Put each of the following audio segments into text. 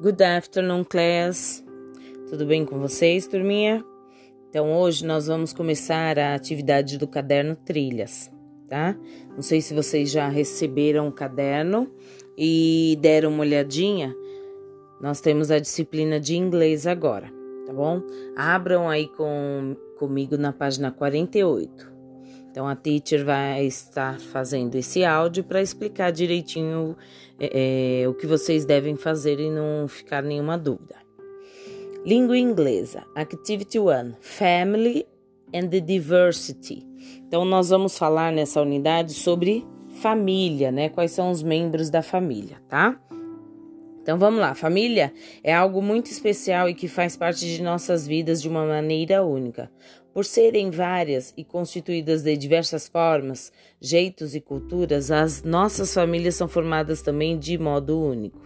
Good afternoon, class. Tudo bem com vocês, turminha? Então, hoje nós vamos começar a atividade do caderno Trilhas, tá? Não sei se vocês já receberam o caderno e deram uma olhadinha. Nós temos a disciplina de inglês agora, tá bom? Abram aí com, comigo na página 48. Então a teacher vai estar fazendo esse áudio para explicar direitinho é, é, o que vocês devem fazer e não ficar nenhuma dúvida. Língua inglesa, Activity 1, Family and the Diversity. Então nós vamos falar nessa unidade sobre família, né? Quais são os membros da família, tá? Então vamos lá, família é algo muito especial e que faz parte de nossas vidas de uma maneira única. Por serem várias e constituídas de diversas formas, jeitos e culturas, as nossas famílias são formadas também de modo único.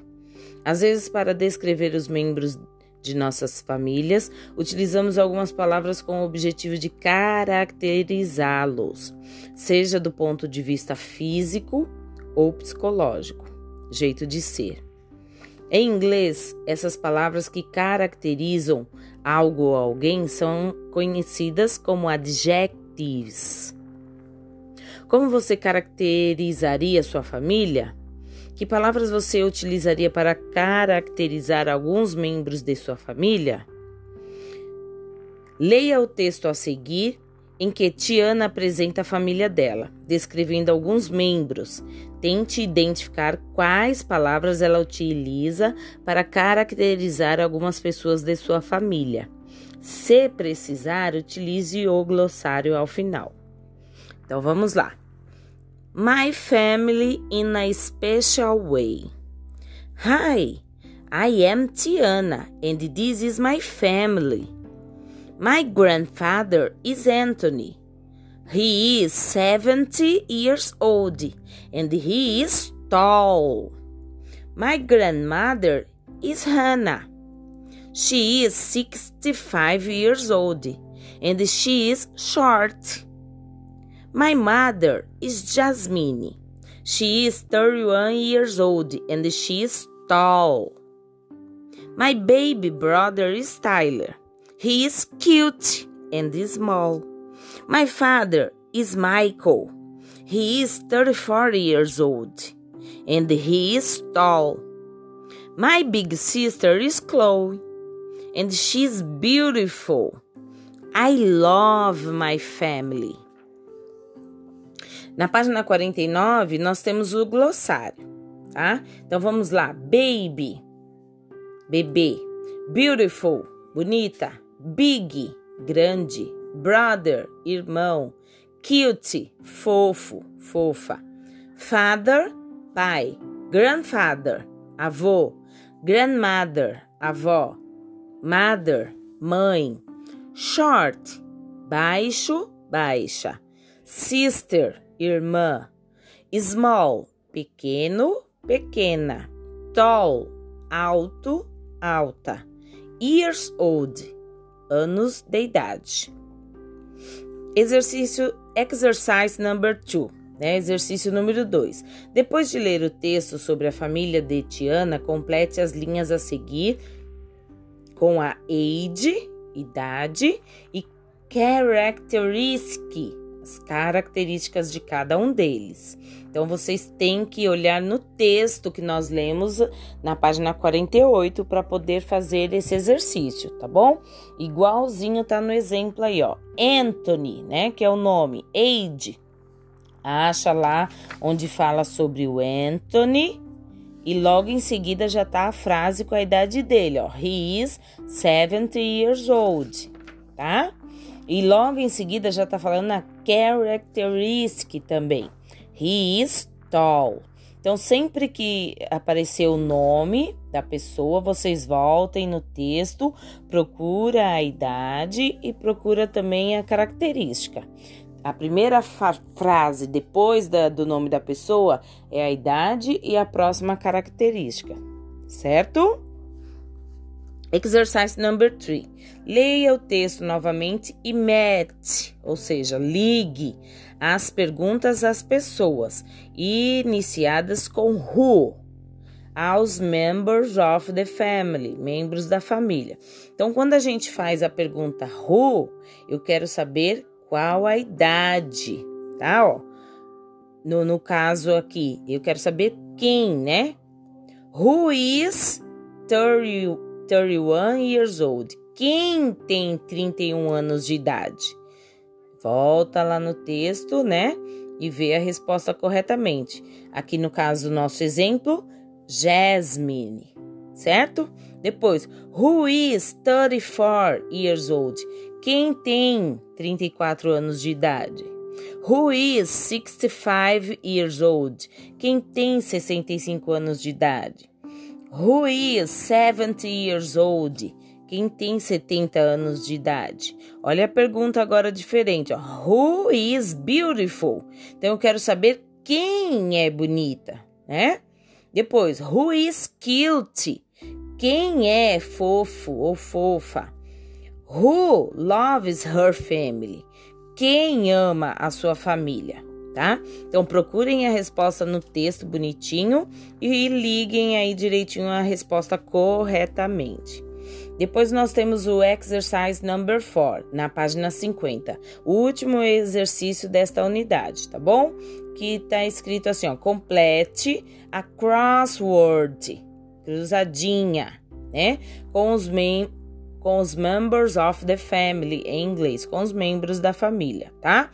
Às vezes, para descrever os membros de nossas famílias, utilizamos algumas palavras com o objetivo de caracterizá-los, seja do ponto de vista físico ou psicológico, jeito de ser. Em inglês, essas palavras que caracterizam algo ou alguém são conhecidas como adjectives. Como você caracterizaria sua família? Que palavras você utilizaria para caracterizar alguns membros de sua família? Leia o texto a seguir em que Tiana apresenta a família dela, descrevendo alguns membros. Tente identificar quais palavras ela utiliza para caracterizar algumas pessoas de sua família. Se precisar, utilize o glossário ao final. Então vamos lá. My family in a special way. Hi, I am Tiana and this is my family. My grandfather is Anthony. He is 70 years old and he is tall. My grandmother is Hannah. She is 65 years old and she is short. My mother is Jasmine. She is 31 years old and she is tall. My baby brother is Tyler. He is cute and small. My father is Michael. He is 34 years old and he is tall. My big sister is Chloe and she's beautiful. I love my family. Na página 49, nós temos o glossário, tá? Então vamos lá. Baby, bebê. Beautiful, bonita. Big, grande. Brother, irmão. Cute, fofo, fofa. Father, pai. Grandfather, avô. Grandmother, avó. Mother, mãe. Short, baixo, baixa. Sister, irmã. Small, pequeno, pequena. Tall, alto, alta. Years old, anos de idade. Exercício exercise number 2, né? Exercício número 2. Depois de ler o texto sobre a família de Tiana, complete as linhas a seguir com a age, idade e characteristic, as características de cada um deles. Então vocês têm que olhar no texto que nós lemos na página 48 para poder fazer esse exercício, tá bom? Igualzinho tá no exemplo aí, ó. Anthony, né, que é o nome, age. Acha lá onde fala sobre o Anthony e logo em seguida já tá a frase com a idade dele, ó. He is 70 years old, tá? E logo em seguida já tá falando a characteristic também. He is tall. Então, sempre que aparecer o nome da pessoa, vocês voltem no texto, procura a idade e procura também a característica. A primeira frase depois da, do nome da pessoa é a idade e a próxima característica, certo? Exercise number 3. Leia o texto novamente e mete, ou seja, ligue as perguntas às pessoas, iniciadas com who. aos members of the family, membros da família. Então, quando a gente faz a pergunta who, eu quero saber qual a idade, tá? Ó, no, no caso aqui, eu quero saber quem, né? Who is 30, 31 years old? Quem tem 31 anos de idade? Volta lá no texto, né? E vê a resposta corretamente. Aqui no caso, nosso exemplo, Jasmine, certo? Depois, who is 34 years old? Quem tem 34 anos de idade? Who is 65 years old? Quem tem 65 anos de idade? Who is 70 years old? Quem tem 70 anos de idade? Olha a pergunta agora diferente. Who is beautiful? Então eu quero saber quem é bonita, né? Depois, who is cute? Quem é fofo ou fofa? Who loves her family? Quem ama a sua família, tá? Então procurem a resposta no texto bonitinho e liguem aí direitinho a resposta corretamente. Depois nós temos o exercise number 4, na página 50, o último exercício desta unidade, tá bom? Que tá escrito assim, ó, complete a crossword, cruzadinha, né? Com os, mem com os members of the family, em inglês, com os membros da família, tá?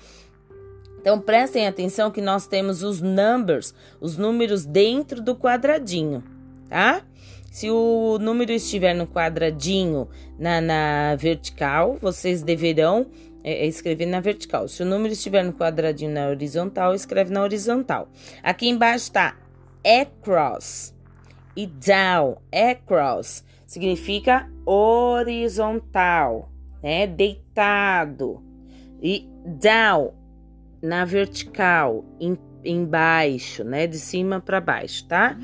Então prestem atenção que nós temos os numbers, os números dentro do quadradinho, tá? Se o número estiver no quadradinho na, na vertical, vocês deverão é, é, escrever na vertical. Se o número estiver no quadradinho na horizontal, escreve na horizontal. Aqui embaixo está across e down. Across significa horizontal, né? Deitado. E down na vertical, em, embaixo, né? De cima para baixo, tá?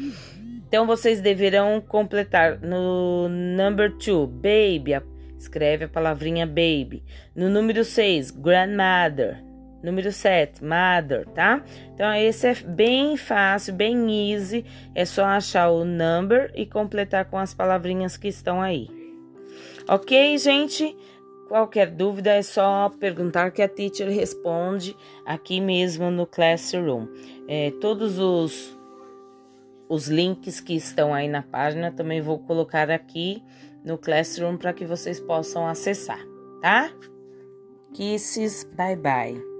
Então vocês deverão completar no number two, baby, escreve a palavrinha baby. No número 6, grandmother. Número 7, mother, tá? Então esse é bem fácil, bem easy. É só achar o number e completar com as palavrinhas que estão aí. Ok, gente? Qualquer dúvida é só perguntar que a teacher responde aqui mesmo no classroom. É, todos os os links que estão aí na página também vou colocar aqui no Classroom para que vocês possam acessar, tá? Kisses, bye bye.